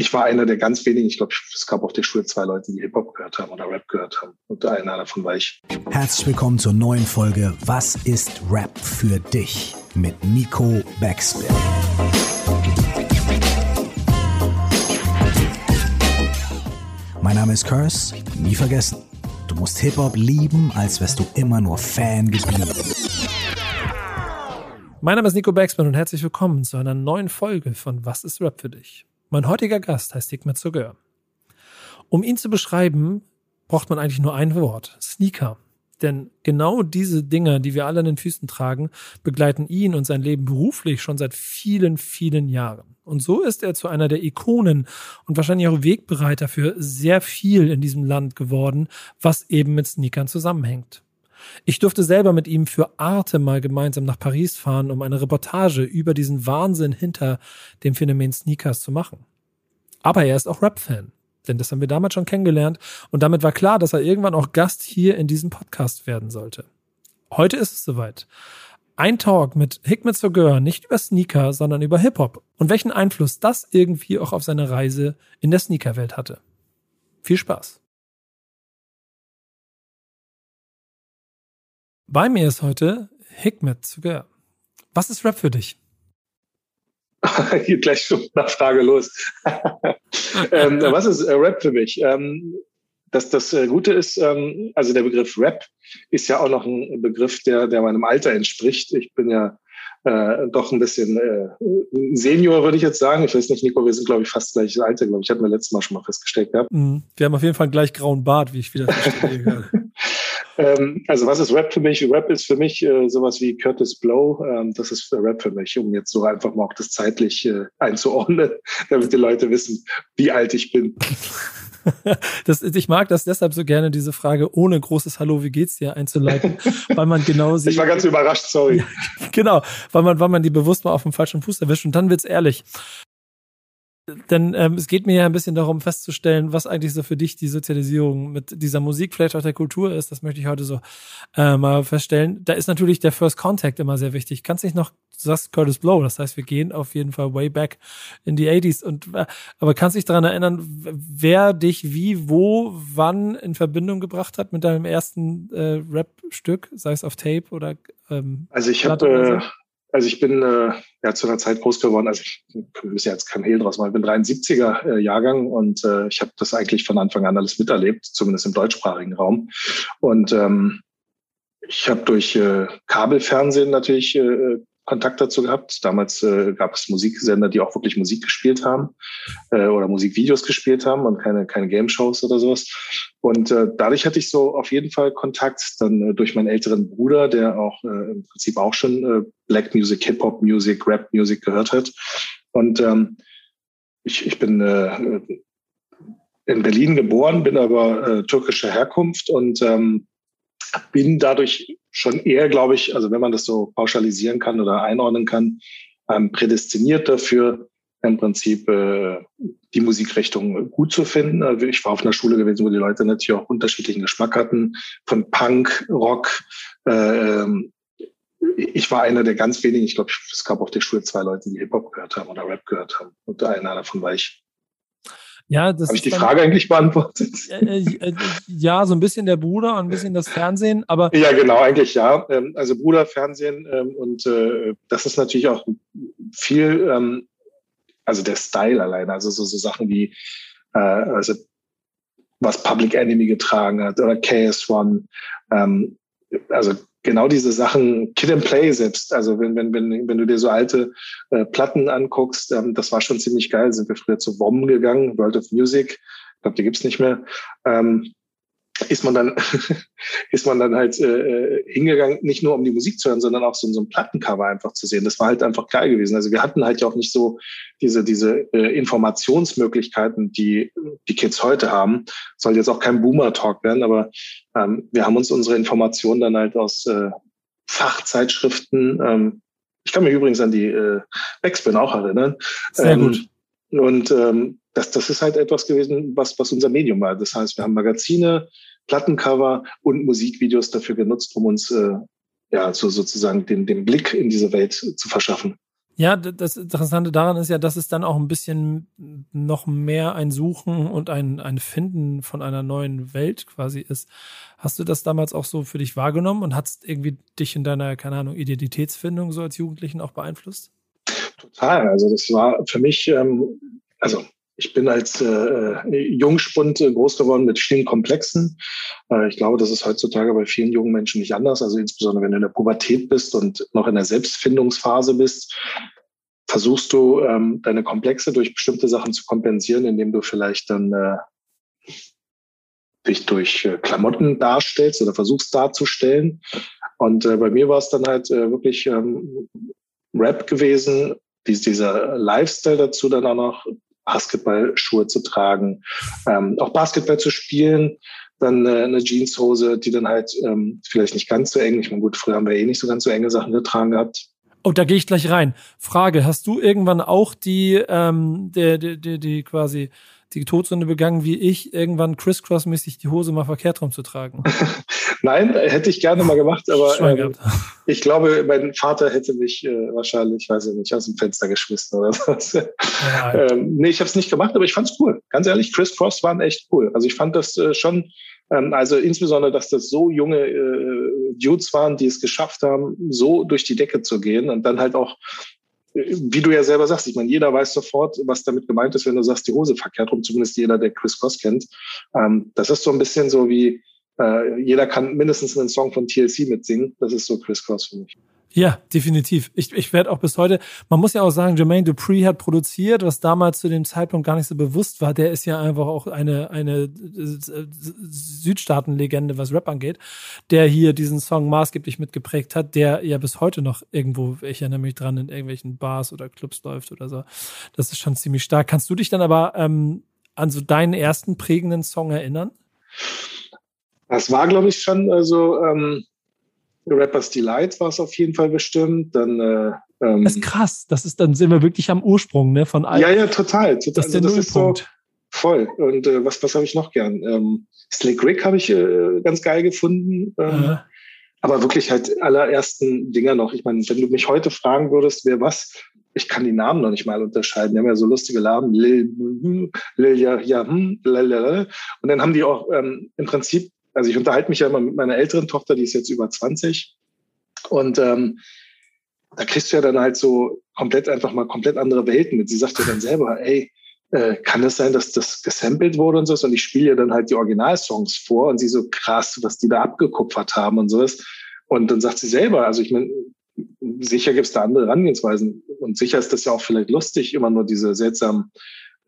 ich war einer der ganz wenigen, ich glaube, es gab auf der Schule zwei Leute, die Hip-Hop gehört haben oder Rap gehört haben. Und einer davon war ich. Herzlich willkommen zur neuen Folge Was ist Rap für dich? mit Nico Backspin. Mein Name ist Curse, nie vergessen. Du musst Hip-Hop lieben, als wärst du immer nur Fan geblieben. Mein Name ist Nico Backspin und herzlich willkommen zu einer neuen Folge von Was ist Rap für dich? Mein heutiger Gast heißt Hikmet Zuger. Um ihn zu beschreiben, braucht man eigentlich nur ein Wort. Sneaker. Denn genau diese Dinge, die wir alle an den Füßen tragen, begleiten ihn und sein Leben beruflich schon seit vielen, vielen Jahren. Und so ist er zu einer der Ikonen und wahrscheinlich auch Wegbereiter für sehr viel in diesem Land geworden, was eben mit Sneakern zusammenhängt. Ich durfte selber mit ihm für Arte mal gemeinsam nach Paris fahren, um eine Reportage über diesen Wahnsinn hinter dem Phänomen Sneakers zu machen. Aber er ist auch Rap-Fan, denn das haben wir damals schon kennengelernt und damit war klar, dass er irgendwann auch Gast hier in diesem Podcast werden sollte. Heute ist es soweit. Ein Talk mit Hikmet Sogur, nicht über Sneaker, sondern über Hip-Hop und welchen Einfluss das irgendwie auch auf seine Reise in der Sneakerwelt hatte. Viel Spaß! Bei mir ist heute Hikmet Zuger. Was ist Rap für dich? Hier gleich schon nach Frage los. ähm, was ist äh, Rap für mich? Ähm, das, das äh, Gute ist, ähm, also der Begriff Rap ist ja auch noch ein Begriff, der, der meinem Alter entspricht. Ich bin ja äh, doch ein bisschen äh, Senior, würde ich jetzt sagen. Ich weiß nicht, Nico, wir sind, glaube ich, fast gleiches Alter, glaube ich. Hatten wir letztes Mal schon mal festgestellt gehabt. Mhm. Wir haben auf jeden Fall einen gleich grauen Bart, wie ich wieder verstehe. Ähm, also was ist Rap für mich? Rap ist für mich äh, sowas wie Curtis Blow. Ähm, das ist Rap für mich, um jetzt so einfach mal auch das zeitlich äh, einzuordnen, damit die Leute wissen, wie alt ich bin. das, ich mag das deshalb so gerne, diese Frage ohne großes Hallo, wie geht's dir einzuleiten, weil man genau sieht. Ich war ganz überrascht, sorry. genau, weil man, weil man die bewusst mal auf dem falschen Fuß erwischt und dann wird's ehrlich denn ähm, es geht mir ja ein bisschen darum festzustellen, was eigentlich so für dich die Sozialisierung mit dieser Musik, vielleicht auch der Kultur ist. Das möchte ich heute so äh, mal feststellen. Da ist natürlich der First Contact immer sehr wichtig. Kannst dich noch, du sagst Curtis Blow, das heißt, wir gehen auf jeden Fall way back in die 80s. Und, äh, aber kannst dich daran erinnern, wer dich wie, wo, wann in Verbindung gebracht hat mit deinem ersten äh, Rap-Stück, sei es auf Tape oder ähm, Also ich habe also ich bin äh, ja zu einer Zeit groß geworden, also ich wir müssen ja jetzt kein Hehl draus machen, ich bin 73er äh, Jahrgang und äh, ich habe das eigentlich von Anfang an alles miterlebt, zumindest im deutschsprachigen Raum. Und ähm, ich habe durch äh, Kabelfernsehen natürlich äh, Kontakt dazu gehabt. Damals äh, gab es Musiksender, die auch wirklich Musik gespielt haben äh, oder Musikvideos gespielt haben und keine, keine Game-Shows oder sowas. Und äh, dadurch hatte ich so auf jeden Fall Kontakt dann äh, durch meinen älteren Bruder, der auch äh, im Prinzip auch schon äh, Black Music, Hip-Hop Music, Rap Music gehört hat. Und ähm, ich, ich bin äh, in Berlin geboren, bin aber äh, türkischer Herkunft und ähm, bin dadurch schon eher, glaube ich, also wenn man das so pauschalisieren kann oder einordnen kann, ähm, prädestiniert dafür, im Prinzip äh, die Musikrichtung gut zu finden. Also ich war auf einer Schule gewesen, wo die Leute natürlich auch unterschiedlichen Geschmack hatten, von Punk, Rock. Äh, ich war einer der ganz wenigen, ich glaube, es gab auf der Schule zwei Leute, die Hip-Hop gehört haben oder Rap gehört haben. Und einer davon war ich. Ja, das Habe ich die Frage eigentlich beantwortet? Äh, äh, ja, so ein bisschen der Bruder, ein bisschen das Fernsehen, aber. Ja, genau, eigentlich ja. Ähm, also Bruder, Fernsehen ähm, und äh, das ist natürlich auch viel, ähm, also der Style alleine, also so, so Sachen wie, also was Public Enemy getragen hat oder KS1, also genau diese Sachen, Kid and Play selbst, also wenn, wenn, wenn, wenn du dir so alte äh, Platten anguckst, ähm, das war schon ziemlich geil, sind wir früher zu Bomben gegangen, World of Music, ich glaube, die gibt's nicht mehr. Ähm, ist man dann ist man dann halt äh, hingegangen, nicht nur um die Musik zu hören, sondern auch so, so ein Plattencover einfach zu sehen. Das war halt einfach geil gewesen. Also wir hatten halt ja auch nicht so diese diese äh, Informationsmöglichkeiten, die die Kids heute haben. Soll jetzt auch kein Boomer Talk werden, aber ähm, wir haben uns unsere Informationen dann halt aus äh, Fachzeitschriften. Ähm, ich kann mich übrigens an die äh, Backspin auch erinnern. Sehr ähm, gut. Und ähm, das, das ist halt etwas gewesen, was, was unser Medium war. Das heißt, wir haben Magazine, Plattencover und Musikvideos dafür genutzt, um uns äh, ja so sozusagen den, den Blick in diese Welt zu verschaffen. Ja, das Interessante daran ist ja, dass es dann auch ein bisschen noch mehr ein Suchen und ein, ein Finden von einer neuen Welt quasi ist. Hast du das damals auch so für dich wahrgenommen und hat es irgendwie dich in deiner, keine Ahnung, Identitätsfindung so als Jugendlichen auch beeinflusst? Total. Also das war für mich, ähm, also ich bin als äh, Jungspund äh, groß geworden mit vielen Komplexen. Äh, ich glaube, das ist heutzutage bei vielen jungen Menschen nicht anders. Also insbesondere wenn du in der Pubertät bist und noch in der Selbstfindungsphase bist, versuchst du ähm, deine Komplexe durch bestimmte Sachen zu kompensieren, indem du vielleicht dann äh, dich durch äh, Klamotten darstellst oder versuchst darzustellen. Und äh, bei mir war es dann halt äh, wirklich ähm, Rap gewesen, dies, dieser Lifestyle dazu dann auch noch Basketballschuhe zu tragen, ähm, auch Basketball zu spielen, dann äh, eine Jeanshose, die dann halt ähm, vielleicht nicht ganz so eng, ich meine, gut, früher haben wir eh nicht so ganz so enge Sachen getragen gehabt. Oh, da gehe ich gleich rein. Frage, hast du irgendwann auch die, ähm, die, die, die, die quasi die Todsünde begangen, wie ich, irgendwann crisscross-mäßig die Hose mal verkehrt rum zu tragen? Nein, hätte ich gerne mal gemacht, aber ähm, ich glaube, mein Vater hätte mich äh, wahrscheinlich, weiß ich nicht, aus dem Fenster geschmissen oder so. Ja. ähm, nee, ich habe es nicht gemacht, aber ich fand es cool. Ganz ehrlich, Crisscross waren echt cool. Also ich fand das äh, schon, ähm, also insbesondere, dass das so junge äh, Dudes waren, die es geschafft haben, so durch die Decke zu gehen und dann halt auch wie du ja selber sagst, ich meine, jeder weiß sofort, was damit gemeint ist, wenn du sagst, die Hose verkehrt rum, zumindest jeder, der Chris Cross kennt. Ähm, das ist so ein bisschen so wie, äh, jeder kann mindestens einen Song von TLC mitsingen. Das ist so Chris Cross für mich. Ja, definitiv. Ich, ich werde auch bis heute, man muss ja auch sagen, Jermaine Dupree hat produziert, was damals zu dem Zeitpunkt gar nicht so bewusst war. Der ist ja einfach auch eine, eine Südstaatenlegende, was Rap angeht, der hier diesen Song maßgeblich mitgeprägt hat, der ja bis heute noch irgendwo, ich erinnere mich dran, in irgendwelchen Bars oder Clubs läuft oder so. Das ist schon ziemlich stark. Kannst du dich dann aber ähm, an so deinen ersten prägenden Song erinnern? Das war, glaube ich, schon also ähm, Rappers Delight war es auf jeden Fall bestimmt. Dann, äh, ähm, das ist krass. Das ist, dann sind wir wirklich am Ursprung ne, von allem. Ja, ja, total. total. Das ist der also, das Nullpunkt. Ist so voll. Und äh, was, was habe ich noch gern? Ähm, Slick Rick habe ich äh, ganz geil gefunden. Ähm, ja. Aber wirklich halt allerersten Dinger noch. Ich meine, wenn du mich heute fragen würdest, wer was, ich kann die Namen noch nicht mal unterscheiden. Die haben ja so lustige Namen. Lil, Lil, ja, ja, hm, Und dann haben die auch ähm, im Prinzip also ich unterhalte mich ja immer mit meiner älteren Tochter, die ist jetzt über 20. Und ähm, da kriegst du ja dann halt so komplett einfach mal komplett andere Welten mit. Sie sagt ja dann selber, ey, äh, kann das sein, dass das gesampelt wurde und so? Und ich spiele ja dann halt die Originalsongs vor und sie so krass, was die da abgekupfert haben und sowas. Und dann sagt sie selber, also ich meine, sicher gibt es da andere Herangehensweisen und sicher ist das ja auch vielleicht lustig, immer nur diese seltsamen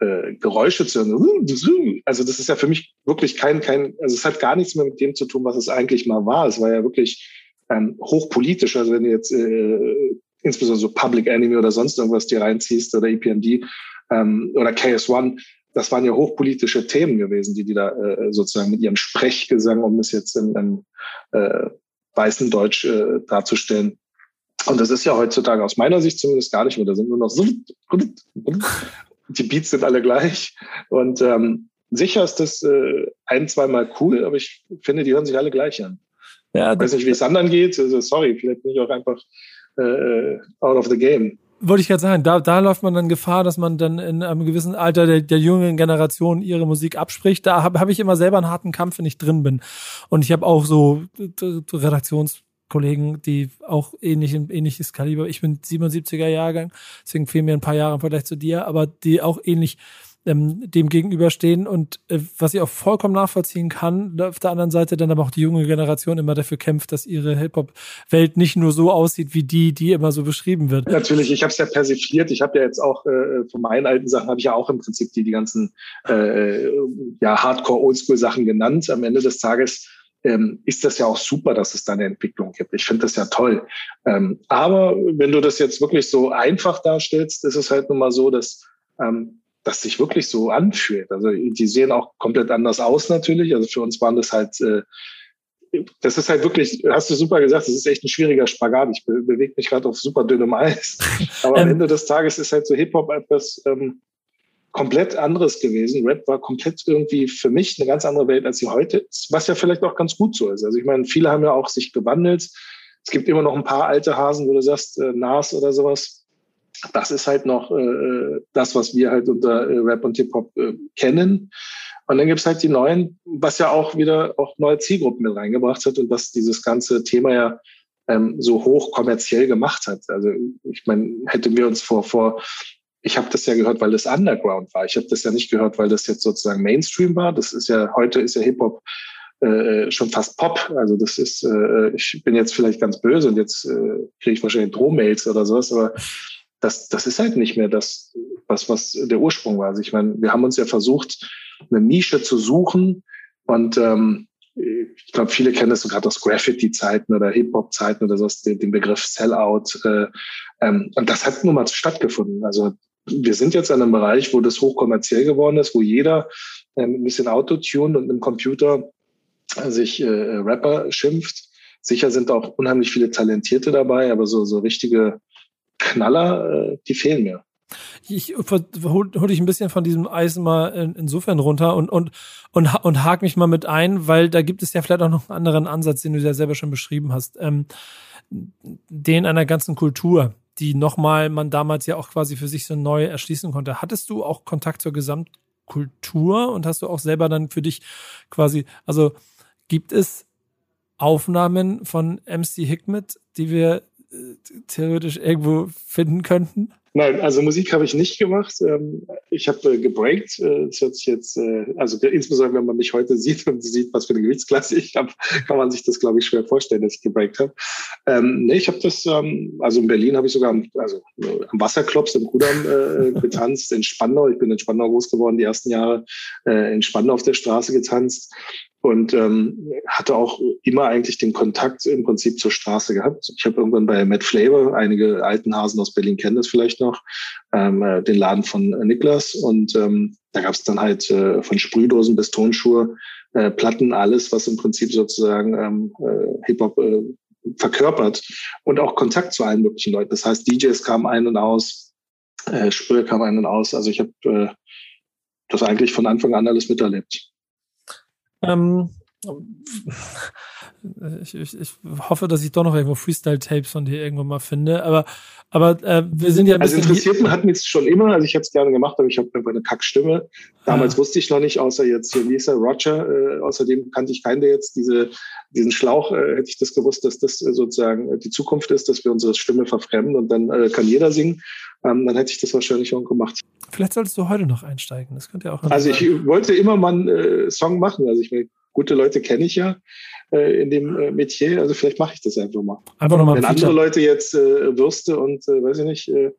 äh, Geräusche zu hören. Also das ist ja für mich wirklich kein, kein, also es hat gar nichts mehr mit dem zu tun, was es eigentlich mal war. Es war ja wirklich ähm, hochpolitisch. Also wenn du jetzt äh, insbesondere so Public Enemy oder sonst irgendwas dir reinziehst oder EPMD ähm, oder KS1, das waren ja hochpolitische Themen gewesen, die die da äh, sozusagen mit ihrem Sprechgesang, um es jetzt in, in äh, weißen Deutsch äh, darzustellen, und das ist ja heutzutage aus meiner Sicht zumindest gar nicht mehr. Da sind nur noch so die Beats sind alle gleich. Und ähm, sicher ist das äh, ein, zweimal cool, aber ich finde, die hören sich alle gleich an. Ja, ich weiß nicht, wie es anderen geht. Also, sorry, vielleicht bin ich auch einfach äh, out of the game. Wollte ich gerade sagen, da, da läuft man dann Gefahr, dass man dann in einem gewissen Alter der, der jungen Generation ihre Musik abspricht. Da habe hab ich immer selber einen harten Kampf, wenn ich drin bin. Und ich habe auch so Redaktions Kollegen, die auch ähnlich, ähnliches Kaliber. Ich bin 77er Jahrgang, deswegen fehlen mir ein paar Jahre im Vergleich zu dir, aber die auch ähnlich ähm, dem gegenüberstehen und äh, was ich auch vollkommen nachvollziehen kann, auf der anderen Seite dann aber auch die junge Generation immer dafür kämpft, dass ihre Hip-Hop-Welt nicht nur so aussieht wie die, die immer so beschrieben wird. Natürlich, ich habe es ja persifliert. Ich habe ja jetzt auch äh, von meinen alten Sachen habe ich ja auch im Prinzip die die ganzen äh, ja Hardcore Oldschool Sachen genannt. Am Ende des Tages ähm, ist das ja auch super, dass es da eine Entwicklung gibt. Ich finde das ja toll. Ähm, aber wenn du das jetzt wirklich so einfach darstellst, ist es halt nun mal so, dass ähm, das sich wirklich so anfühlt. Also die sehen auch komplett anders aus natürlich. Also für uns waren das halt, äh, das ist halt wirklich, hast du super gesagt, das ist echt ein schwieriger Spagat. Ich be bewege mich gerade auf super dünnem Eis. Aber am ähm. Ende des Tages ist halt so Hip-Hop etwas, ähm, komplett anderes gewesen. Rap war komplett irgendwie für mich eine ganz andere Welt, als sie heute ist, was ja vielleicht auch ganz gut so ist. Also ich meine, viele haben ja auch sich gewandelt. Es gibt immer noch ein paar alte Hasen, wo du sagst, äh, Nas oder sowas. das ist halt noch äh, das, was wir halt unter äh, Rap und Hip-Hop äh, kennen. Und dann gibt's halt die neuen, was ja auch wieder auch neue Zielgruppen mit reingebracht hat und was dieses ganze Thema ja ähm, so hoch kommerziell gemacht hat. Also ich meine, hätten wir uns vor, vor ich habe das ja gehört, weil das Underground war. Ich habe das ja nicht gehört, weil das jetzt sozusagen Mainstream war. Das ist ja, heute ist ja Hip-Hop äh, schon fast Pop. Also das ist, äh, ich bin jetzt vielleicht ganz böse und jetzt äh, kriege ich wahrscheinlich Drohmails oder sowas, aber das, das ist halt nicht mehr das, was, was der Ursprung war. Also ich meine, wir haben uns ja versucht, eine Nische zu suchen und ähm, ich glaube, viele kennen das so gerade aus Graffiti-Zeiten oder Hip-Hop-Zeiten oder sowas, den, den Begriff Sellout. Äh, ähm, und das hat nun mal stattgefunden. Also wir sind jetzt in einem Bereich, wo das hochkommerziell geworden ist, wo jeder ähm, ein bisschen Autotune und im Computer sich äh, Rapper schimpft. Sicher sind auch unheimlich viele Talentierte dabei, aber so, so richtige Knaller, äh, die fehlen mir. Ich hol, hol dich ein bisschen von diesem Eis mal in, insofern runter und, und, und, und hak mich mal mit ein, weil da gibt es ja vielleicht auch noch einen anderen Ansatz, den du ja selber schon beschrieben hast. Ähm, den einer ganzen Kultur, die nochmal man damals ja auch quasi für sich so neu erschließen konnte. Hattest du auch Kontakt zur Gesamtkultur und hast du auch selber dann für dich quasi, also gibt es Aufnahmen von MC Hickmet, die wir äh, theoretisch irgendwo finden könnten? Nein, also Musik habe ich nicht gemacht. Ähm, ich habe äh, gebreakt. Äh, das hört sich jetzt, also insbesondere wenn man mich heute sieht und sieht, was für eine Gewichtsklasse ich habe, kann man sich das, glaube ich, schwer vorstellen, dass ich gebreakt habe. Ähm, nee, ich habe das, ähm, also in Berlin habe ich sogar am, also, am Wasserklops im Kudamm äh, getanzt, in Spandau. Ich bin in Spandau groß geworden, die ersten Jahre äh, in Spandau auf der Straße getanzt und ähm, hatte auch immer eigentlich den Kontakt im Prinzip zur Straße gehabt. Ich habe irgendwann bei Matt Flavor, einige alten Hasen aus Berlin kennen das vielleicht noch, ähm, äh, den Laden von äh, Niklas und ähm, da gab es dann halt äh, von Sprühdosen bis Tonschuhe, äh, Platten, alles, was im Prinzip sozusagen ähm, äh, Hip-Hop äh, verkörpert und auch Kontakt zu allen möglichen Leuten. Das heißt, DJs kamen ein und aus, äh, Sprühe kamen ein und aus. Also ich habe äh, das eigentlich von Anfang an alles miterlebt. Ähm, ich, ich, ich, hoffe, dass ich doch noch irgendwo Freestyle-Tapes von dir irgendwann mal finde. Aber, aber äh, wir sind ja ein Also interessiert hat mich schon immer. Also ich hätte es gerne gemacht, aber ich habe einfach eine Kackstimme. Damals ah. wusste ich noch nicht, außer jetzt hier, er, Roger. Äh, außerdem kannte ich keinen, der jetzt diese, diesen Schlauch, äh, hätte ich das gewusst, dass das äh, sozusagen die Zukunft ist, dass wir unsere Stimme verfremden und dann äh, kann jeder singen. Ähm, dann hätte ich das wahrscheinlich auch gemacht. Vielleicht solltest du heute noch einsteigen. Das könnte ja auch. Also ich wollte immer mal einen äh, Song machen. Also ich gute Leute kenne ich ja äh, in dem äh, Metier, also vielleicht mache ich das einfach mal. Einfach nochmal. Wenn andere Leute jetzt äh, Würste und äh, weiß ich nicht, äh,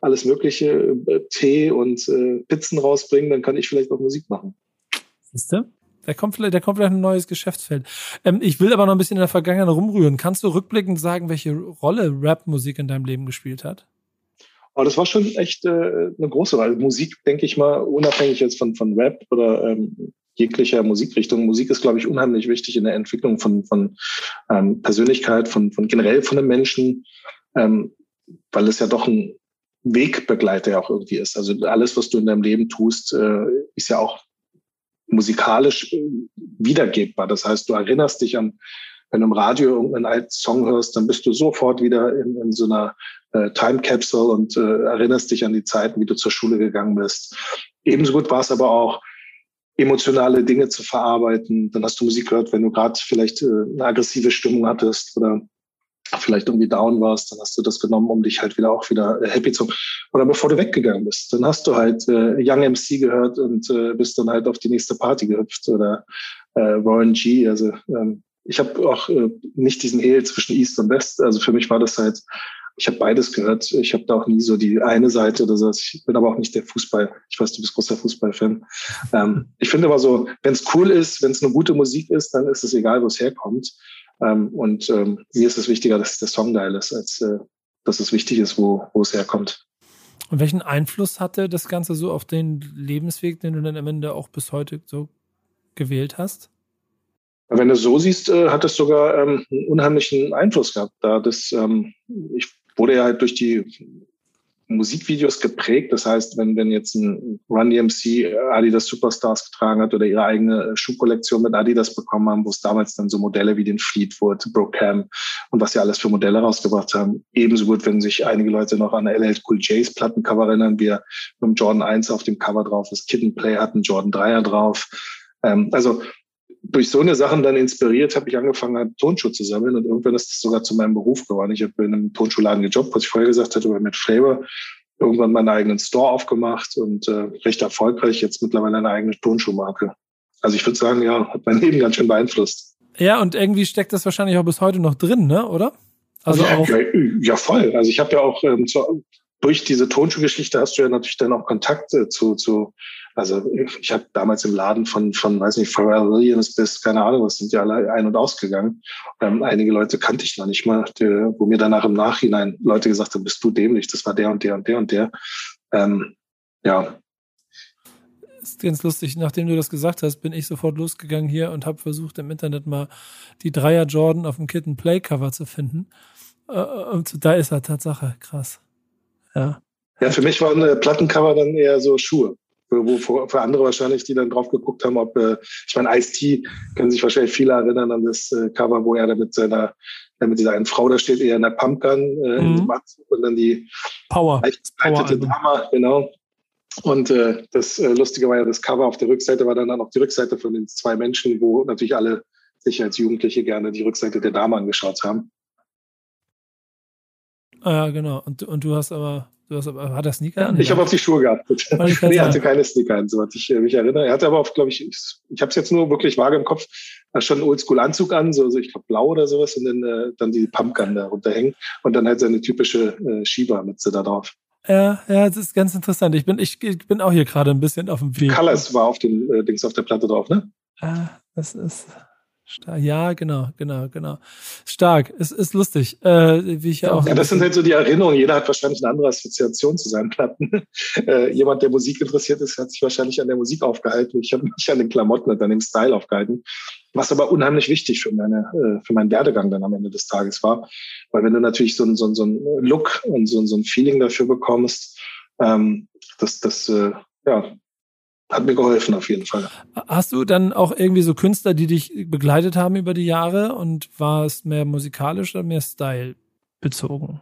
alles mögliche, äh, Tee und äh, Pizzen rausbringen, dann kann ich vielleicht auch Musik machen. Siehst du? Da kommt vielleicht, da kommt vielleicht ein neues Geschäftsfeld. Ähm, ich will aber noch ein bisschen in der Vergangenheit rumrühren. Kannst du rückblickend sagen, welche Rolle Rap-Musik in deinem Leben gespielt hat? Aber das war schon echt äh, eine große Rolle. Musik, denke ich mal, unabhängig jetzt von, von Rap oder ähm, jeglicher Musikrichtung. Musik ist, glaube ich, unheimlich wichtig in der Entwicklung von, von ähm, Persönlichkeit, von, von generell von einem Menschen, ähm, weil es ja doch ein Wegbegleiter auch irgendwie ist. Also alles, was du in deinem Leben tust, äh, ist ja auch musikalisch äh, wiedergebbar. Das heißt, du erinnerst dich an, wenn du im Radio irgendeinen alten Song hörst, dann bist du sofort wieder in, in so einer äh, Time Capsule und äh, erinnerst dich an die Zeiten, wie du zur Schule gegangen bist. Ebenso gut war es aber auch, emotionale Dinge zu verarbeiten. Dann hast du Musik gehört, wenn du gerade vielleicht äh, eine aggressive Stimmung hattest oder vielleicht irgendwie down warst, dann hast du das genommen, um dich halt wieder auch wieder äh, happy zu. Oder bevor du weggegangen bist, dann hast du halt äh, Young MC gehört und äh, bist dann halt auf die nächste Party gehüpft oder äh, Warren G. Also ähm, ich habe auch äh, nicht diesen Hehl zwischen East und West. Also für mich war das halt ich habe beides gehört. Ich habe da auch nie so die eine Seite oder so. Ich bin aber auch nicht der Fußball. Ich weiß, du bist großer Fußballfan. Ähm, ich finde aber so, wenn es cool ist, wenn es eine gute Musik ist, dann ist es egal, wo es herkommt. Ähm, und ähm, mir ist es wichtiger, dass der Song geil ist, als äh, dass es wichtig ist, wo, wo es herkommt. Und welchen Einfluss hatte das Ganze so auf den Lebensweg, den du dann am Ende auch bis heute so gewählt hast? Wenn du so siehst, äh, hat es sogar ähm, einen unheimlichen Einfluss gehabt. Da das, ähm, ich wurde ja halt durch die Musikvideos geprägt. Das heißt, wenn, wenn jetzt ein Run DMC Adidas Superstars getragen hat oder ihre eigene Schuhkollektion mit Adidas bekommen haben, wo es damals dann so Modelle wie den Fleetwood, Brookham und was sie alles für Modelle rausgebracht haben. Ebenso gut, wenn sich einige Leute noch an LL Cool J's Plattencover erinnern, wie er mit dem Jordan 1 auf dem Cover drauf ist. Kid Play hat einen Jordan 3er drauf. Ähm, also durch so eine Sachen dann inspiriert, habe ich angefangen, halt Tonschuhe zu sammeln und irgendwann ist das sogar zu meinem Beruf geworden. Ich habe in einem Tonschuhladen gejobbt, was ich vorher gesagt hatte, aber mit Flavor irgendwann meinen eigenen Store aufgemacht und äh, recht erfolgreich jetzt mittlerweile eine eigene Tonschuhmarke. Also ich würde sagen, ja, hat mein Leben ganz schön beeinflusst. Ja, und irgendwie steckt das wahrscheinlich auch bis heute noch drin, ne? Oder? Also ja, auch ja, ja, voll. Also ich habe ja auch ähm, zu, durch diese Tonschuhgeschichte hast du ja natürlich dann auch Kontakt äh, zu, zu also ich habe damals im Laden von, von, weiß nicht, Pharrell Williams bis, keine Ahnung, was sind ja alle ein- und ausgegangen. Ähm, einige Leute kannte ich noch nicht mal, die, wo mir danach im Nachhinein Leute gesagt haben, bist du dämlich, das war der und der und der und der. Ähm, ja. Ist ganz lustig, nachdem du das gesagt hast, bin ich sofort losgegangen hier und habe versucht im Internet mal die Dreier Jordan auf dem Kitten Play Cover zu finden. Äh, und da ist er Tatsache, krass. Ja. Ja, für mich waren äh, Plattencover dann eher so Schuhe wo für, für andere wahrscheinlich, die dann drauf geguckt haben, ob, äh, ich meine, Ice-T können sich wahrscheinlich viele erinnern an das äh, Cover, wo er da mit seiner, äh, mit dieser einen Frau da steht, eher in der Pumpgun, äh, mhm. und dann die Power. Power Dame, genau. Und äh, das äh, Lustige war ja, das Cover auf der Rückseite war dann auch die Rückseite von den zwei Menschen, wo natürlich alle sich als Jugendliche gerne die Rückseite der Dame angeschaut haben. Ah, ja, genau. Und, und du hast aber Du hast, hat er Sneaker an? Ich habe auf die Schuhe gehabt. nee, er hatte keine Sneaker an, soweit ich äh, mich erinnere. Er hatte aber auch, glaube ich, ich, ich habe es jetzt nur wirklich vage im Kopf, schon einen Oldschool-Anzug an, so, so ich glaube blau oder sowas und dann, äh, dann die Pumpgun da runterhängen und dann halt seine typische äh, Schiebermütze da drauf. Ja, ja, das ist ganz interessant. Ich bin, ich, ich bin auch hier gerade ein bisschen auf dem Weg. Colors war auf den äh, Dings auf der Platte drauf, ne? Ah, das ist. Ja, genau, genau, genau. Stark. Es ist lustig, äh, wie ich ja auch. Ja, das sind halt so die Erinnerungen. Jeder hat wahrscheinlich eine andere Assoziation zu seinen Platten. äh, jemand, der Musik interessiert ist, hat sich wahrscheinlich an der Musik aufgehalten. Ich habe mich an den Klamotten und an dem Style aufgehalten. Was aber unheimlich wichtig für meine, äh, für meinen Werdegang dann am Ende des Tages war. Weil wenn du natürlich so, ein, so, so ein Look und so, so ein Feeling dafür bekommst, ähm, das, das, äh, ja, hat mir geholfen auf jeden Fall. Hast du dann auch irgendwie so Künstler, die dich begleitet haben über die Jahre und war es mehr musikalisch oder mehr Style bezogen?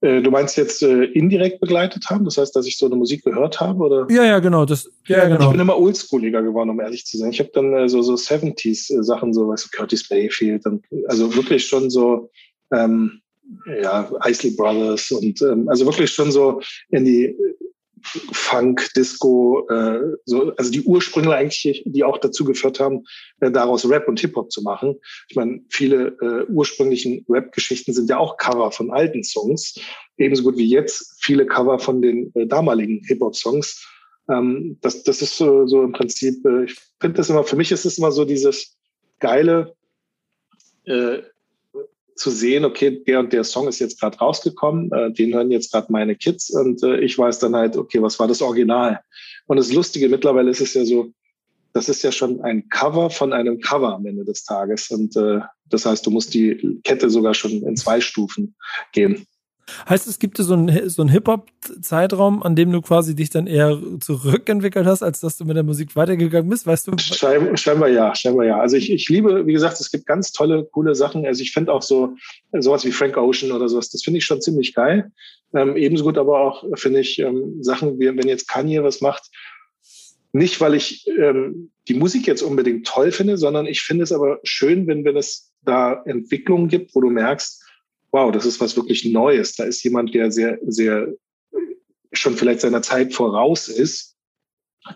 Äh, du meinst jetzt äh, indirekt begleitet haben? Das heißt, dass ich so eine Musik gehört habe? Oder? Ja, ja, genau. Das, ja, ja genau. Ich bin immer oldschooliger geworden, um ehrlich zu sein. Ich habe dann äh, so, so 70s-Sachen, äh, so weißt du, Curtis Bayfield, und, also wirklich schon so ähm, ja, Isley Brothers und ähm, also wirklich schon so in die Funk, Disco, äh, so, also die Ursprünge eigentlich, die auch dazu geführt haben, äh, daraus Rap und Hip-Hop zu machen. Ich meine, viele äh, ursprünglichen Rap-Geschichten sind ja auch Cover von alten Songs, ebenso gut wie jetzt viele Cover von den äh, damaligen Hip-Hop-Songs. Ähm, das, das ist so, so im Prinzip, äh, ich finde das immer, für mich ist es immer so dieses geile, äh, zu sehen, okay, der und der Song ist jetzt gerade rausgekommen, äh, den hören jetzt gerade meine Kids und äh, ich weiß dann halt, okay, was war das Original? Und das Lustige, mittlerweile ist es ja so, das ist ja schon ein Cover von einem Cover am Ende des Tages. Und äh, das heißt, du musst die Kette sogar schon in zwei Stufen gehen. Heißt, es gibt so einen, so einen Hip-Hop-Zeitraum, an dem du quasi dich dann eher zurückentwickelt hast, als dass du mit der Musik weitergegangen bist, weißt du? Schein, scheinbar ja, scheinbar ja. Also ich, ich liebe, wie gesagt, es gibt ganz tolle, coole Sachen. Also ich finde auch so sowas wie Frank Ocean oder sowas, das finde ich schon ziemlich geil. Ähm, ebenso gut aber auch, finde ich, ähm, Sachen, wie wenn jetzt Kanye was macht, nicht, weil ich ähm, die Musik jetzt unbedingt toll finde, sondern ich finde es aber schön, wenn, wenn es da Entwicklungen gibt, wo du merkst, wow, das ist was wirklich Neues. Da ist jemand, der sehr, sehr schon vielleicht seiner Zeit voraus ist.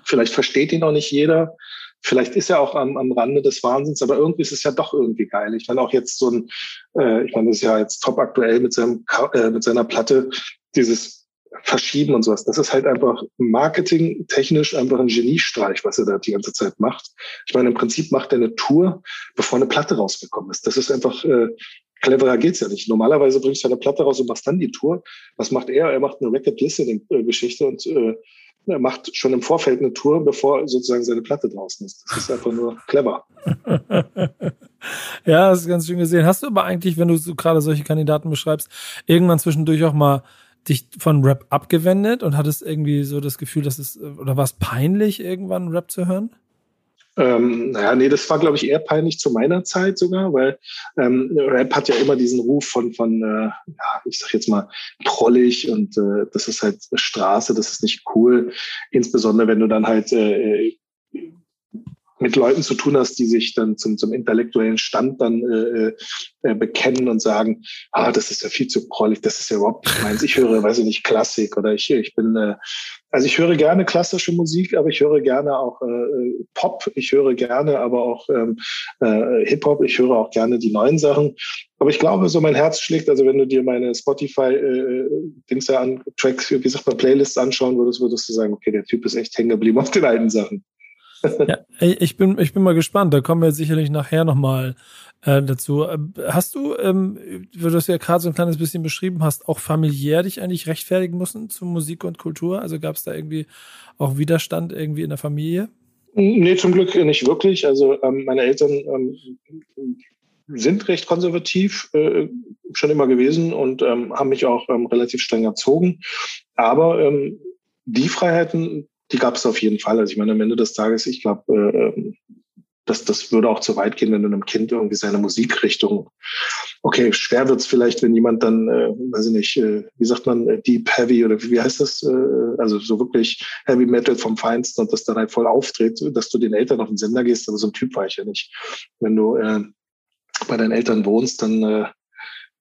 Vielleicht versteht ihn auch nicht jeder. Vielleicht ist er auch am, am Rande des Wahnsinns, aber irgendwie ist es ja doch irgendwie geil. Ich meine auch jetzt so ein, äh, ich meine, das ist ja jetzt top aktuell mit seinem äh, mit seiner Platte, dieses Verschieben und sowas. Das ist halt einfach marketingtechnisch einfach ein Geniestreich, was er da die ganze Zeit macht. Ich meine, im Prinzip macht er eine Tour, bevor eine Platte rausgekommen ist. Das ist einfach äh, cleverer geht's ja nicht. Normalerweise bringst du eine Platte raus und machst dann die Tour. Was macht er? Er macht eine Record-Listening-Geschichte und äh, er macht schon im Vorfeld eine Tour, bevor sozusagen seine Platte draußen ist. Das ist einfach nur clever. ja, das ist ganz schön gesehen. Hast du aber eigentlich, wenn du so gerade solche Kandidaten beschreibst, irgendwann zwischendurch auch mal dich von Rap abgewendet und hattest irgendwie so das Gefühl, dass es, oder war es peinlich, irgendwann Rap zu hören? Ähm, naja, nee, das war, glaube ich, eher peinlich zu meiner Zeit sogar, weil ähm, Rap hat ja immer diesen Ruf von, von äh, ja, ich sag jetzt mal, prollig und äh, das ist halt Straße, das ist nicht cool. Insbesondere, wenn du dann halt äh, mit Leuten zu tun hast, die sich dann zum, zum intellektuellen Stand dann äh, äh, bekennen und sagen, ah, das ist ja viel zu prollig, das ist ja überhaupt nicht meins. Ich höre, weiß ich nicht, Klassik oder ich, ich bin, äh, also ich höre gerne klassische Musik, aber ich höre gerne auch äh, Pop, ich höre gerne aber auch ähm, äh, Hip-Hop, ich höre auch gerne die neuen Sachen. Aber ich glaube, so mein Herz schlägt, also wenn du dir meine Spotify-Dings äh, an Tracks, wie gesagt, bei Playlists anschauen würdest, würdest du sagen, okay, der Typ ist echt hängen geblieben auf den alten Sachen ja, ich bin, ich bin mal gespannt. Da kommen wir sicherlich nachher nochmal äh, dazu. Äh, hast du, ähm, du das ja gerade so ein kleines bisschen beschrieben hast, auch familiär dich eigentlich rechtfertigen müssen zu Musik und Kultur? Also gab es da irgendwie auch Widerstand irgendwie in der Familie? Nee, zum Glück nicht wirklich. Also ähm, meine Eltern ähm, sind recht konservativ äh, schon immer gewesen und ähm, haben mich auch ähm, relativ streng erzogen. Aber ähm, die Freiheiten, die gab es auf jeden Fall. Also ich meine, am Ende des Tages, ich glaube, äh, das, das würde auch zu weit gehen, wenn du einem Kind irgendwie seine Musikrichtung, okay, schwer wird's vielleicht, wenn jemand dann, äh, weiß ich nicht, äh, wie sagt man, äh, Deep Heavy oder wie heißt das, äh, also so wirklich Heavy Metal vom Feinsten und das dann halt voll auftritt, dass du den Eltern auf den Sender gehst, aber so ein Typ war ich ja nicht. Wenn du äh, bei deinen Eltern wohnst, dann äh,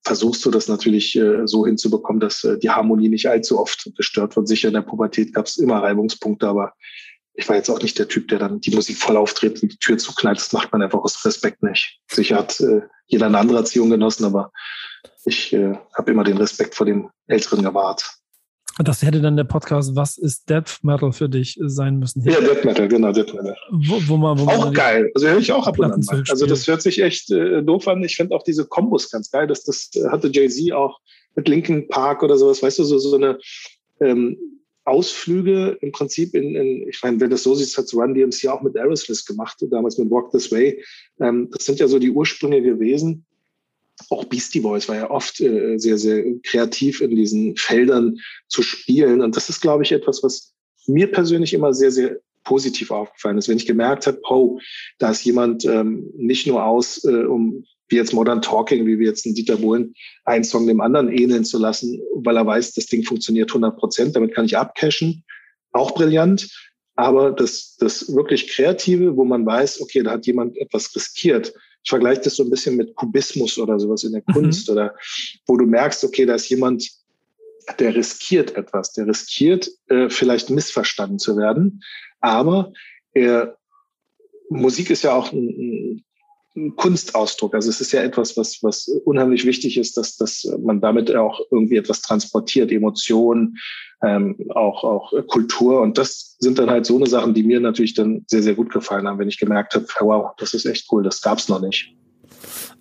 versuchst du das natürlich äh, so hinzubekommen, dass äh, die Harmonie nicht allzu oft gestört wird. Sicher in der Pubertät gab es immer Reibungspunkte, aber ich war jetzt auch nicht der Typ, der dann die Musik voll auftritt und die Tür zuknallt. Das macht man einfach aus Respekt nicht. Sicher hat äh, jeder eine andere Erziehung genossen, aber ich äh, habe immer den Respekt vor dem Älteren gewahrt. Das hätte dann der Podcast Was ist Death Metal für dich sein müssen. Ja, Death Metal, genau, Death Metal. Wo, wo man, wo auch geil. Also höre ich auch ab und an mal. Also das hört sich echt äh, doof an. Ich finde auch diese Kombos ganz geil. Das, das hatte Jay-Z auch mit Linkin Park oder sowas. Weißt du, so, so eine ähm, Ausflüge im Prinzip in, in ich meine, wenn das so sieht, hat Run DMC auch mit Aerosmith gemacht, damals mit Walk This Way. Ähm, das sind ja so die Ursprünge gewesen auch Beastie Boys war ja oft äh, sehr, sehr kreativ in diesen Feldern zu spielen. Und das ist, glaube ich, etwas, was mir persönlich immer sehr, sehr positiv aufgefallen ist. Wenn ich gemerkt habe, oh, da ist jemand ähm, nicht nur aus, äh, um wie jetzt Modern Talking, wie wir jetzt einen Dieter Bohlen einen Song dem anderen ähneln zu lassen, weil er weiß, das Ding funktioniert 100 Prozent, damit kann ich abcashen. Auch brillant. Aber das, das wirklich Kreative, wo man weiß, okay, da hat jemand etwas riskiert, ich vergleiche das so ein bisschen mit Kubismus oder sowas in der mhm. Kunst oder wo du merkst, okay, da ist jemand, der riskiert etwas, der riskiert äh, vielleicht missverstanden zu werden, aber er, Musik ist ja auch ein, ein Kunstausdruck. Also es ist ja etwas, was, was unheimlich wichtig ist, dass, dass man damit auch irgendwie etwas transportiert, Emotionen, ähm, auch, auch Kultur. Und das sind dann halt so eine Sachen, die mir natürlich dann sehr, sehr gut gefallen haben, wenn ich gemerkt habe, wow, das ist echt cool, das gab's noch nicht.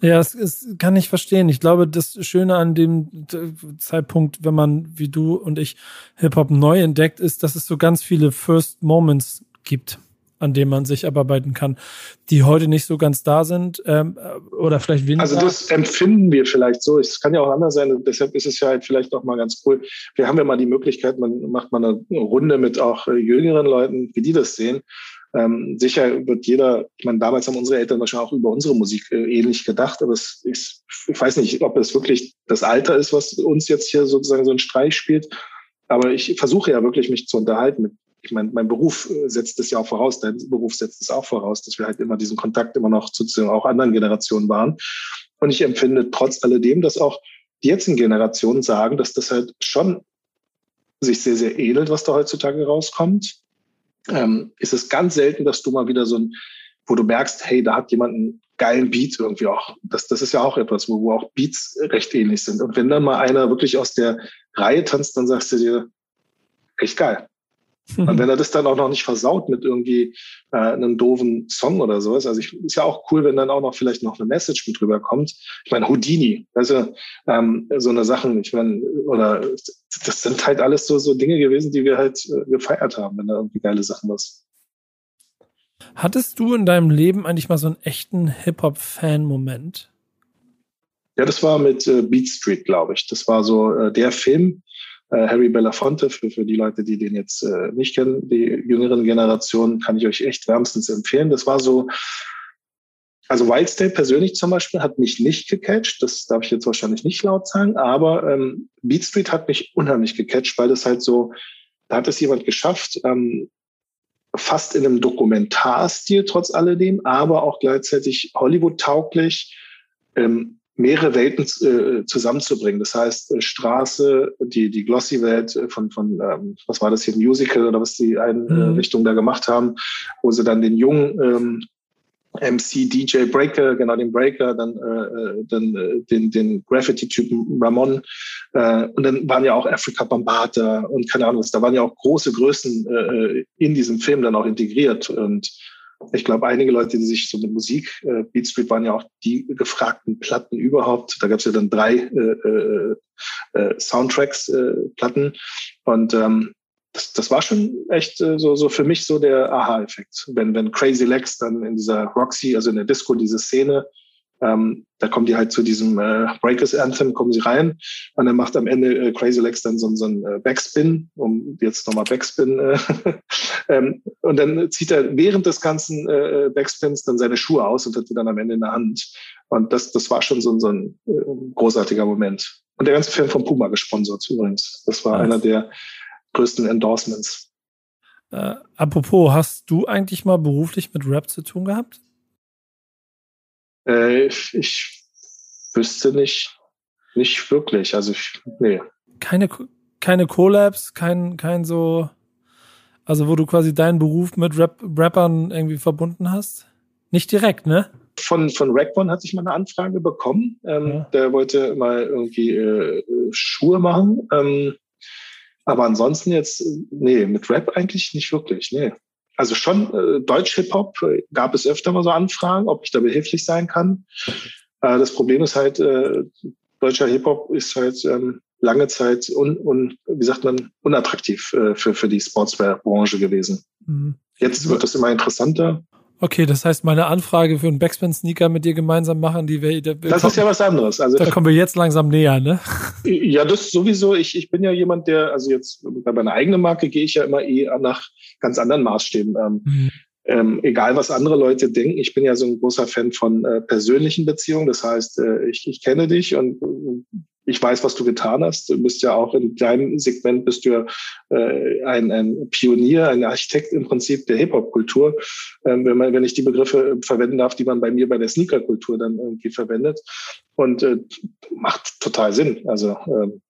Ja, es, es kann ich verstehen. Ich glaube, das Schöne an dem Zeitpunkt, wenn man wie du und ich Hip-Hop neu entdeckt, ist, dass es so ganz viele First Moments gibt an dem man sich abarbeiten kann, die heute nicht so ganz da sind ähm, oder vielleicht weniger. Also das empfinden wir vielleicht so. Es kann ja auch anders sein. Deshalb ist es ja halt vielleicht auch mal ganz cool. Wir haben ja mal die Möglichkeit, man macht mal eine Runde mit auch äh, jüngeren Leuten, wie die das sehen. Ähm, sicher wird jeder, ich meine, damals haben unsere Eltern wahrscheinlich auch über unsere Musik äh, ähnlich gedacht, aber es ist, ich weiß nicht, ob es wirklich das Alter ist, was uns jetzt hier sozusagen so einen Streich spielt. Aber ich versuche ja wirklich, mich zu unterhalten mit ich meine, mein Beruf äh, setzt es ja auch voraus, dein Beruf setzt es auch voraus, dass wir halt immer diesen Kontakt immer noch zu, zu auch anderen Generationen waren. Und ich empfinde trotz alledem, dass auch die jetzigen Generationen sagen, dass das halt schon sich sehr, sehr ähnelt, was da heutzutage rauskommt. Ähm, ist es ganz selten, dass du mal wieder so ein, wo du merkst, hey, da hat jemand einen geilen Beat irgendwie auch. Das, das ist ja auch etwas, wo, wo auch Beats recht ähnlich sind. Und wenn dann mal einer wirklich aus der Reihe tanzt, dann sagst du dir, echt geil. Und wenn er das dann auch noch nicht versaut mit irgendwie äh, einem doofen Song oder sowas, also ich, ist ja auch cool, wenn dann auch noch vielleicht noch eine Message mit drüber kommt. Ich meine, Houdini, also ähm, so eine Sachen, ich meine, oder das sind halt alles so, so Dinge gewesen, die wir halt äh, gefeiert haben, wenn da irgendwie geile Sachen was. Hattest du in deinem Leben eigentlich mal so einen echten Hip-Hop-Fan-Moment? Ja, das war mit äh, Beat Street, glaube ich. Das war so äh, der Film, Äh, Harry Belafonte, für, für die Leute, die den jetzt äh, nicht kennen, die jüngeren Generationen, kann ich euch echt wärmstens empfehlen. Das war so, also Wildstate persönlich zum Beispiel hat mich nicht gecatcht, das darf ich jetzt wahrscheinlich nicht laut sagen, aber ähm, Beat Street hat mich unheimlich gecatcht, weil das halt so, da hat es jemand geschafft, ähm, fast in einem Dokumentarstil trotz alledem, aber auch gleichzeitig Hollywood-tauglich, ähm, mehrere Welten äh, zusammenzubringen. Das heißt, äh, Straße, die, die Glossy-Welt äh, von, von ähm, was war das hier, Musical oder was die Einrichtung mhm. da gemacht haben, wo sie dann den jungen ähm, MC DJ Breaker, genau den Breaker, dann, äh, dann äh, den, den Graffiti-Typen Ramon äh, und dann waren ja auch Africa Bambata und keine Ahnung, da waren ja auch große Größen äh, in diesem Film dann auch integriert und ich glaube, einige Leute, die sich so mit Musik, äh, Beat Street waren ja auch die gefragten Platten überhaupt. Da gab es ja dann drei äh, äh, äh, Soundtracks, äh, Platten. Und ähm, das, das war schon echt äh, so, so für mich so der Aha-Effekt. Wenn, wenn Crazy Legs dann in dieser Roxy, also in der Disco, diese Szene, ähm, da kommen die halt zu diesem äh, Breakers Anthem, kommen sie rein und dann macht am Ende äh, Crazy Legs dann so, so einen äh, Backspin, um jetzt nochmal Backspin. Äh, ähm, und dann zieht er während des ganzen äh, Backspins dann seine Schuhe aus und hat die dann am Ende in der Hand. Und das, das war schon so, so ein äh, großartiger Moment. Und der ganze Film von Puma gesponsert übrigens. Das war einer der größten Endorsements. Äh, apropos, hast du eigentlich mal beruflich mit Rap zu tun gehabt? Äh, ich wüsste nicht, nicht wirklich. Also ich, nee. Keine, keine Collabs, kein, kein so, also wo du quasi deinen Beruf mit Rap, Rappern irgendwie verbunden hast? Nicht direkt, ne? Von, von Rackbone hatte ich mal eine Anfrage bekommen. Ähm, ja. Der wollte mal irgendwie äh, Schuhe machen. Ähm, aber ansonsten jetzt, nee, mit Rap eigentlich nicht wirklich, nee. Also schon äh, Deutsch-Hip-Hop äh, gab es öfter mal so Anfragen, ob ich da behilflich sein kann. Äh, das Problem ist halt, äh, deutscher Hip-Hop ist halt ähm, lange Zeit un, un, wie sagt man, unattraktiv äh, für, für die Sportswear-Branche gewesen. Mhm. Jetzt wird das immer interessanter. Okay, das heißt, meine Anfrage für einen Backspin-Sneaker mit dir gemeinsam machen, die wir. Das kommen, ist ja was anderes. Also, da kommen wir jetzt langsam näher, ne? Ja, das sowieso. Ich, ich bin ja jemand, der, also jetzt bei meiner eigenen Marke gehe ich ja immer eh nach ganz anderen Maßstäben. Ähm, mhm. ähm, egal, was andere Leute denken. Ich bin ja so ein großer Fan von äh, persönlichen Beziehungen. Das heißt, äh, ich, ich kenne dich und ich weiß, was du getan hast. Du bist ja auch in deinem Segment bist du ja äh, ein, ein Pionier, ein Architekt im Prinzip der Hip-Hop-Kultur, ähm, wenn man, wenn ich die Begriffe verwenden darf, die man bei mir bei der Sneaker-Kultur dann irgendwie verwendet. Und äh, macht total Sinn. Also ähm,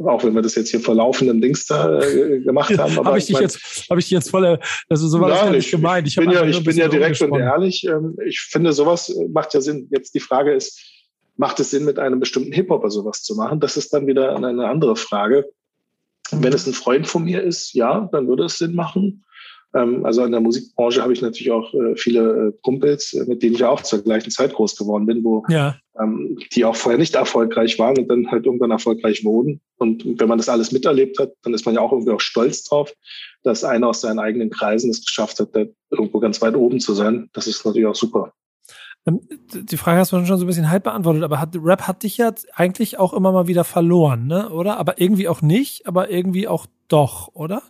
auch wenn wir das jetzt hier vor laufenden Dings da äh, gemacht haben. habe ich dich jetzt, habe ich dich jetzt voll, also so war das gar nicht gemeint. Ich, ich bin ja, ich bin ja direkt und ehrlich. Ähm, ich finde, sowas macht ja Sinn. Jetzt die Frage ist, macht es Sinn, mit einem bestimmten Hip-Hopper sowas zu machen? Das ist dann wieder eine andere Frage. Wenn es ein Freund von mir ist, ja, dann würde es Sinn machen. Ähm, also in der Musikbranche habe ich natürlich auch äh, viele äh, Kumpels, äh, mit denen ich auch zur gleichen Zeit groß geworden bin, wo ja. ähm, die auch vorher nicht erfolgreich waren und dann halt irgendwann erfolgreich wurden. Und wenn man das alles miterlebt hat, dann ist man ja auch irgendwie auch stolz drauf, dass einer aus seinen eigenen Kreisen es geschafft hat, da irgendwo ganz weit oben zu sein. Das ist natürlich auch super. Ähm, die Frage hast du schon so ein bisschen halb beantwortet, aber hat, Rap hat dich ja eigentlich auch immer mal wieder verloren, ne? Oder? Aber irgendwie auch nicht, aber irgendwie auch doch, oder?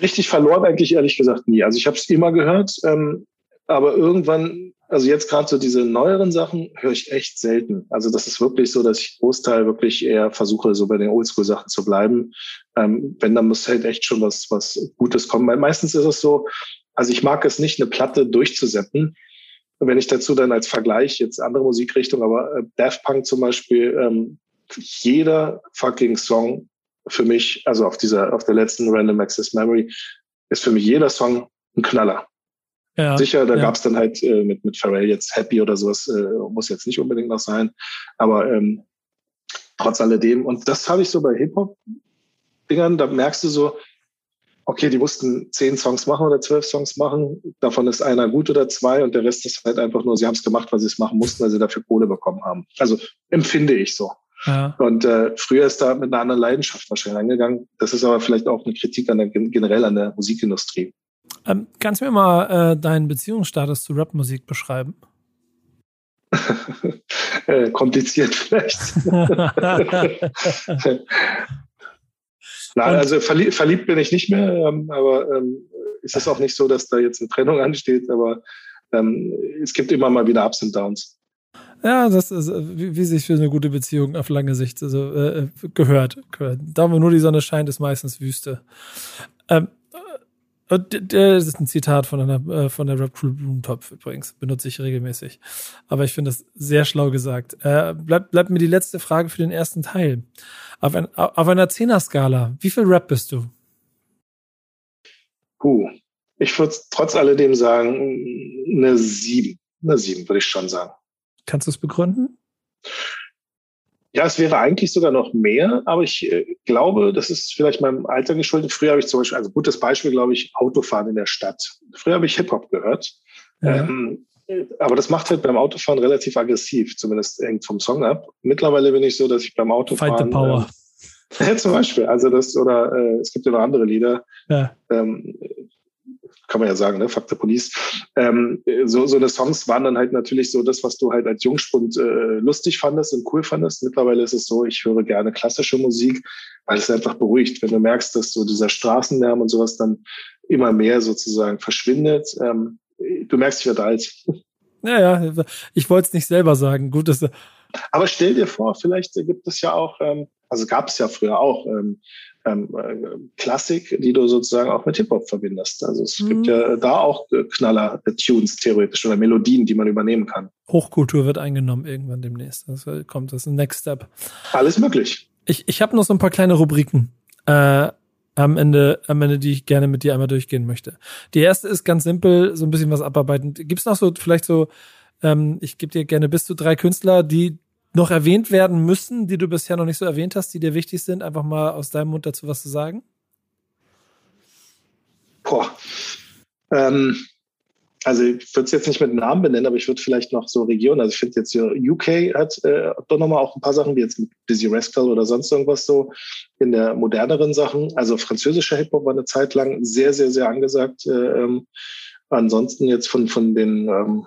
Richtig verloren eigentlich ehrlich gesagt nie. Also ich habe es immer gehört, ähm, aber irgendwann, also jetzt gerade so diese neueren Sachen höre ich echt selten. Also das ist wirklich so, dass ich Großteil wirklich eher versuche, so bei den Oldschool-Sachen zu bleiben. Ähm, wenn, dann muss halt echt schon was, was Gutes kommen. Weil meistens ist es so, also ich mag es nicht, eine Platte durchzusetzen und wenn ich dazu dann als Vergleich jetzt andere Musikrichtung, aber äh, Daft Punk zum Beispiel, ähm, jeder fucking Song für mich, also auf dieser, auf der letzten Random Access Memory, ist für mich jeder Song ein Knaller. Ja, Sicher, da ja. gab es dann halt äh, mit, mit Pharrell jetzt Happy oder sowas, äh, muss jetzt nicht unbedingt noch sein. Aber ähm, trotz alledem, und das habe ich so bei Hip-Hop-Dingern, da merkst du so, okay, die mussten zehn Songs machen oder zwölf Songs machen. Davon ist einer gut oder zwei und der Rest ist halt einfach nur, sie haben es gemacht, weil sie es machen mussten, weil sie dafür Kohle bekommen haben. Also empfinde ich so. Ja. Und äh, früher ist da mit einer anderen Leidenschaft wahrscheinlich angegangen. Das ist aber vielleicht auch eine Kritik an der, generell an der Musikindustrie. Ähm, kannst du mir mal äh, deinen Beziehungsstatus zu Rapmusik beschreiben? äh, kompliziert vielleicht. Nein, also verliebt, verliebt bin ich nicht mehr, ähm, aber ähm, ist es auch nicht so, dass da jetzt eine Trennung ansteht, aber ähm, es gibt immer mal wieder Ups und Downs. Ja, das ist, äh, wie, wie sich für eine gute Beziehung auf lange Sicht also, äh, gehört, gehört. Da, wo nur die Sonne scheint, ist meistens Wüste. Ähm, das ist ein Zitat von einer äh, von der Rap Crew Blumentopf übrigens, benutze ich regelmäßig. Aber ich finde das sehr schlau gesagt. Äh, bleibt bleib mir die letzte Frage für den ersten Teil. Auf, ein, auf einer Zehner-Skala, wie viel Rap bist du? Puh, ich würde trotz alledem sagen, eine sieben. Eine sieben würde ich schon sagen. Kannst du es begründen? Ja, es wäre eigentlich sogar noch mehr, aber ich äh, glaube, das ist vielleicht meinem Alter geschuldet. Früher habe ich zum Beispiel, also gutes Beispiel, glaube ich, Autofahren in der Stadt. Früher habe ich Hip-Hop gehört. Ja. Ähm, aber das macht halt beim Autofahren relativ aggressiv, zumindest hängt vom Song ab. Mittlerweile bin ich so, dass ich beim Autofahren. Fight the Power. Äh, ja, zum Beispiel. Also das, oder äh, es gibt ja noch andere Lieder. Ja. Ähm, kann man ja sagen, ne, Fuck the Police. Ähm, so, so eine Songs waren dann halt natürlich so das, was du halt als Jungspund äh, lustig fandest und cool fandest. Mittlerweile ist es so, ich höre gerne klassische Musik, weil es einfach beruhigt. Wenn du merkst, dass so dieser Straßenlärm und sowas dann immer mehr sozusagen verschwindet, ähm, du merkst, ich werde alt. Ja, ja, ich wollte es nicht selber sagen. Gut, dass Aber stell dir vor, vielleicht gibt es ja auch, ähm, also gab es ja früher auch ähm, ähm, äh, Klassik, die du sozusagen auch mit Hip-Hop verbindest. Also es mhm. gibt ja da auch Knaller-Tunes theoretisch oder Melodien, die man übernehmen kann. Hochkultur wird eingenommen irgendwann demnächst. Das kommt, das ist ein Next Step. Alles möglich. Ich, ich habe noch so ein paar kleine Rubriken. Äh, am Ende, am Ende, die ich gerne mit dir einmal durchgehen möchte. Die erste ist ganz simpel, so ein bisschen was abarbeiten. Gibt's noch so, vielleicht so, ähm, ich gebe dir gerne bis zu drei Künstler, die noch erwähnt werden müssen, die du bisher noch nicht so erwähnt hast, die dir wichtig sind? Einfach mal aus deinem Mund dazu was zu sagen? Boah. Ähm, also ich würde es jetzt nicht mit Namen benennen, aber ich würde vielleicht noch so Regionen, also ich finde jetzt UK hat äh, doch nochmal auch ein paar Sachen, wie jetzt mit Busy Rascal oder sonst irgendwas so in der moderneren Sachen. Also französischer Hip-Hop war eine Zeit lang sehr, sehr, sehr angesagt. Äh, ähm, ansonsten jetzt von, von den ähm,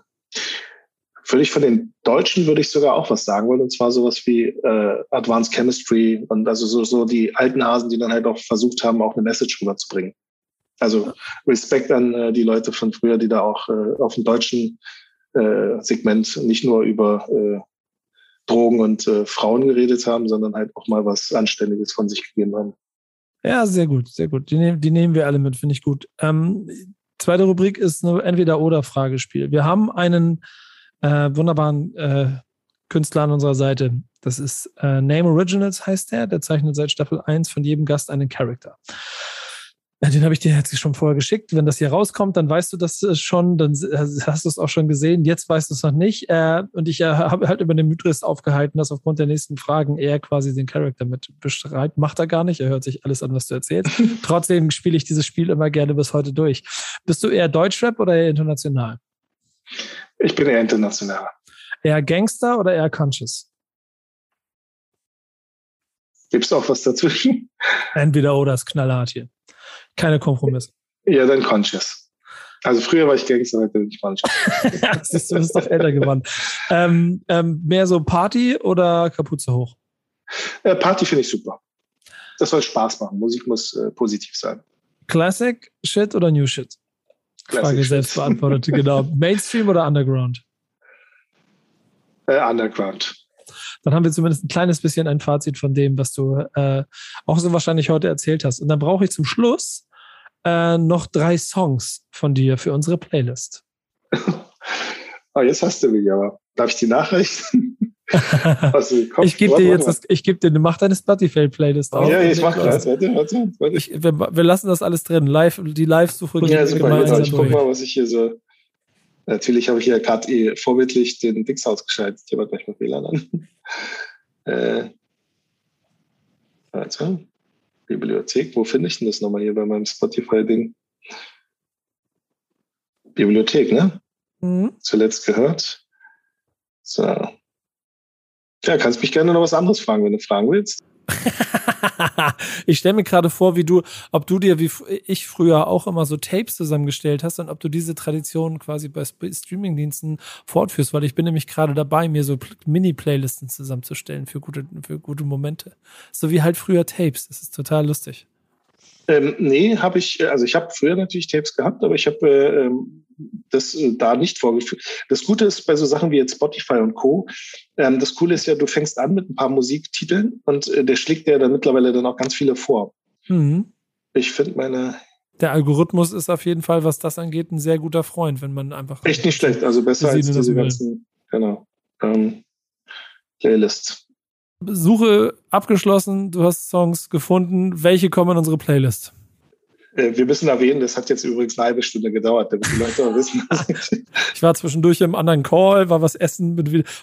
Völlig von den Deutschen würde ich sogar auch was sagen wollen, und zwar sowas wie äh, Advanced Chemistry und also so, so die alten Hasen, die dann halt auch versucht haben, auch eine Message rüberzubringen. Also Respekt an äh, die Leute von früher, die da auch äh, auf dem deutschen äh, Segment nicht nur über äh, Drogen und äh, Frauen geredet haben, sondern halt auch mal was Anständiges von sich gegeben haben. Ja, sehr gut, sehr gut. Die, nehm, die nehmen wir alle mit, finde ich gut. Ähm, zweite Rubrik ist eine Entweder-Oder-Fragespiel. Wir haben einen äh, wunderbaren äh, Künstler an unserer Seite. Das ist äh, Name Originals heißt der. Der zeichnet seit Staffel 1 von jedem Gast einen Charakter. Äh, den habe ich dir jetzt schon vorher geschickt. Wenn das hier rauskommt, dann weißt du das äh, schon, dann hast du es auch schon gesehen. Jetzt weißt du es noch nicht. Äh, und ich habe halt über den Mythos aufgehalten, dass aufgrund der nächsten Fragen er quasi den Charakter mit beschreibt. Macht er gar nicht. Er hört sich alles an, was du erzählst. Trotzdem spiele ich dieses Spiel immer gerne bis heute durch. Bist du eher Deutschrap oder eher international? Ich bin eher international. Eher Gangster oder eher Conscious? Gibt es auch was dazwischen? Entweder oder ist knallhart hier. Keine Kompromisse. Ja, dann Conscious. Also früher war ich Gangster, heute bin ich Conscious. Siehst du, bist doch älter geworden. Ähm, ähm, mehr so Party oder Kapuze hoch? Äh, Party finde ich super. Das soll Spaß machen. Musik muss äh, positiv sein. Classic Shit oder New Shit? Frage selbst beantwortet, genau. Mainstream oder Underground? Äh, Underground. Dann haben wir zumindest ein kleines bisschen ein Fazit von dem, was du äh, auch so wahrscheinlich heute erzählt hast. Und dann brauche ich zum Schluss äh, noch drei Songs von dir für unsere Playlist. oh, jetzt hast du mich aber. Darf ich die nachrichten? ich gebe dir jetzt, das, ich gebe dir, mach deine Spotify-Playlist auf. Ja, ich mach das. Warte, warte, warte. Ich, wir, wir, lassen das alles drin. Live, die Live-Suche. Ja, super. Jetzt, ich guck mal, was ich hier so. Natürlich habe ich hier gerade eh vorbildlich den Dix ausgeschaltet. Ich habe gleich mal WLAN an. äh, also, Bibliothek. Wo finde ich denn das nochmal hier bei meinem Spotify-Ding? Bibliothek, ne? Mhm. Zuletzt gehört. So. Ja, kannst mich gerne noch was anderes fragen, wenn du fragen willst. ich stelle mir gerade vor, wie du, ob du dir wie ich früher auch immer so Tapes zusammengestellt hast und ob du diese Tradition quasi bei Streamingdiensten fortführst, weil ich bin nämlich gerade dabei, mir so Mini-Playlisten zusammenzustellen für gute, für gute Momente. So wie halt früher Tapes. Das ist total lustig. Ähm, nee, habe ich, äh, also ich habe früher natürlich Tapes gehabt, aber ich habe äh, ähm, das äh, da nicht vorgeführt. Das Gute ist bei so Sachen wie jetzt Spotify und Co. Ähm, das Coole ist ja, du fängst an mit ein paar Musiktiteln und äh, der schlägt dir dann mittlerweile dann auch ganz viele vor. Mhm. Ich finde meine. Der Algorithmus ist auf jeden Fall, was das angeht, ein sehr guter Freund, wenn man einfach. Echt nicht schlecht, also besser als diese ganzen, genau, ähm, Playlists. Suche abgeschlossen, du hast Songs gefunden. Welche kommen in unsere Playlist? Äh, wir müssen erwähnen, das hat jetzt übrigens eine halbe Stunde gedauert, damit die Leute auch wissen. ich war zwischendurch im anderen Call, war was essen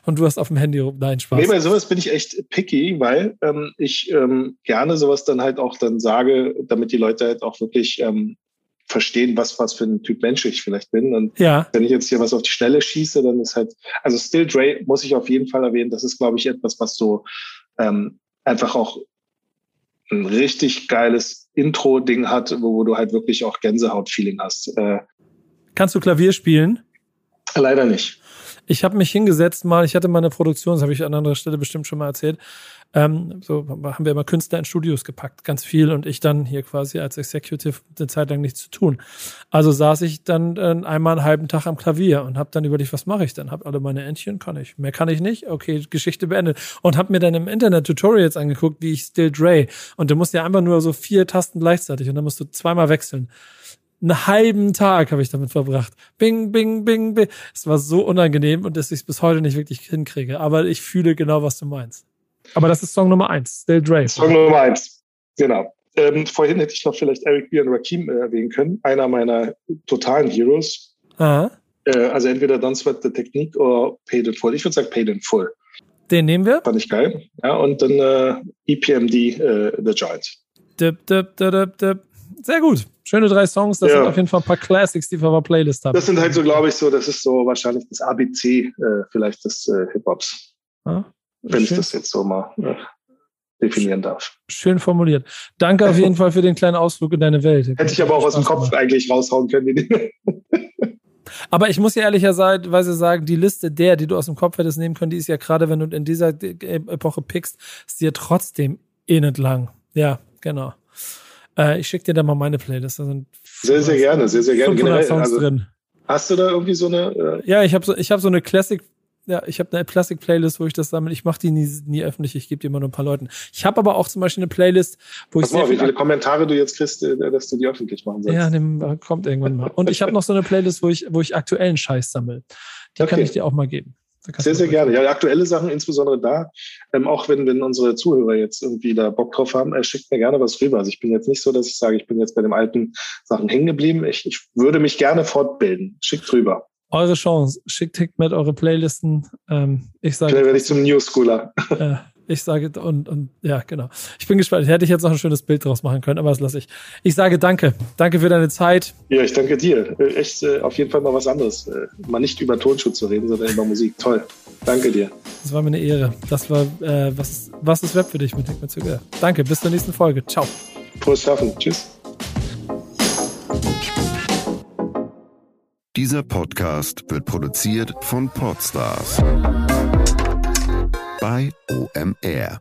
und du hast auf dem Handy rum. Nein, Spaß. Nee, bei sowas bin ich echt picky, weil ähm, ich ähm, gerne sowas dann halt auch dann sage, damit die Leute halt auch wirklich ähm, verstehen, was, was für ein Typ Mensch ich vielleicht bin. Und ja. wenn ich jetzt hier was auf die Schnelle schieße, dann ist halt, also Still Dre muss ich auf jeden Fall erwähnen, das ist, glaube ich, etwas, was so ähm, einfach auch ein richtig geiles Intro-Ding hat, wo, wo, du halt wirklich auch Gänsehaut-Feeling hast. Äh, Kannst du Klavier spielen? Leider nicht. Ich habe mich hingesetzt mal, ich hatte mal eine Produktion, das habe ich an anderer Stelle bestimmt schon mal erzählt, ähm, so haben wir immer Künstler in Studios gepackt, ganz viel und ich dann hier quasi als Executive eine Zeit lang nichts zu tun. Also saß ich dann äh, einmal einen halben Tag am Klavier und habe dann überlegt, was mache ich denn? Habe alle meine Entchen, kann ich. Mehr kann ich nicht. Okay, Geschichte beendet. Und habe mir dann im Internet Tutorials angeguckt, wie ich Still Dre. Und du musst ja einfach nur so vier Tasten gleichzeitig und dann musst du zweimal wechseln einen halben Tag habe ich damit verbracht. Bing, bing, bing, bing. Es war so unangenehm und dass ich es bis heute nicht wirklich hinkriege. Aber ich fühle genau, was du meinst. Aber das ist Song Nummer eins, Still Dre. Song Nummer eins, genau. Ähm, vorhin hätte ich noch vielleicht Eric B. und Rakim äh, erwähnen können. Einer meiner totalen Heroes. Aha. Äh, also entweder Don't Sweat the Technique oder Paid in Full. Ich würde sagen Paid in Full. Den nehmen wir. Fand ich geil. Ja, und dann äh, EPMD, äh, The Giant. Dip, dip, dip, dip. Sehr gut. Schöne drei Songs. Das ja. sind auf jeden Fall ein paar Classics, die wir auf der Playlist haben. Das sind halt so, glaube ich, so, das ist so wahrscheinlich das ABC äh, vielleicht des äh, Hip-Hops. Ja. Wenn Schön. ich das jetzt so mal äh, definieren darf. Schön formuliert. Danke auf jeden Fall für den kleinen Ausflug in deine Welt. Hätte ich aber auch aus dem Kopf machen. eigentlich raushauen können. Aber ich muss ja ehrlicherweise sagen, die Liste der, die du aus dem Kopf hättest nehmen können, die ist ja gerade, wenn du in dieser Epoche pickst, ist dir trotzdem eh nicht lang. Ja, genau. Äh, ich schicke dir da mal meine Playlist. Da sind sehr, sehr gerne, sehr, sehr gerne. Generell, Songs also, drin. Hast du da irgendwie so eine? Äh ja, ich habe so, ich habe so eine Classic ja, ich habe eine Plastik-Playlist, wo ich das sammle. Ich mache die nie, nie öffentlich, ich gebe die immer nur ein paar Leuten. Ich habe aber auch zum Beispiel eine Playlist, wo Pass ich. Mal, wie viele Kommentare du jetzt kriegst, äh, dass du die öffentlich machen sollst. Ja, dem, kommt irgendwann mal. Und ich habe noch so eine Playlist, wo ich, wo ich aktuellen Scheiß sammle. Die okay. kann ich dir auch mal geben. Sehr, sehr gerne. Ja, aktuelle Sachen, insbesondere da, ähm, auch wenn, wenn unsere Zuhörer jetzt irgendwie da Bock drauf haben, äh, schickt mir gerne was rüber. Also ich bin jetzt nicht so, dass ich sage, ich bin jetzt bei den alten Sachen hängen geblieben. Ich, ich würde mich gerne fortbilden. Schickt rüber eure Chance. Schickt Hikmet eure Playlisten. Ähm, ich sage. Vielleicht werde ich zum New Schooler. Äh, ich sage, und, und ja, genau. Ich bin gespannt. Hätte ich jetzt noch ein schönes Bild draus machen können, aber das lasse ich. Ich sage danke. Danke für deine Zeit. Ja, ich danke dir. Äh, echt äh, auf jeden Fall mal was anderes. Äh, mal nicht über Tonschutz zu reden, sondern über Musik. Toll. Danke dir. Das war mir eine Ehre. Das war, äh, was, ist, was ist Web für dich mit Hikmet Züge? Danke. Bis zur nächsten Folge. Ciao. Frohes Schaffen. Tschüss. Dieser Podcast wird produziert von Podstars bei OMR.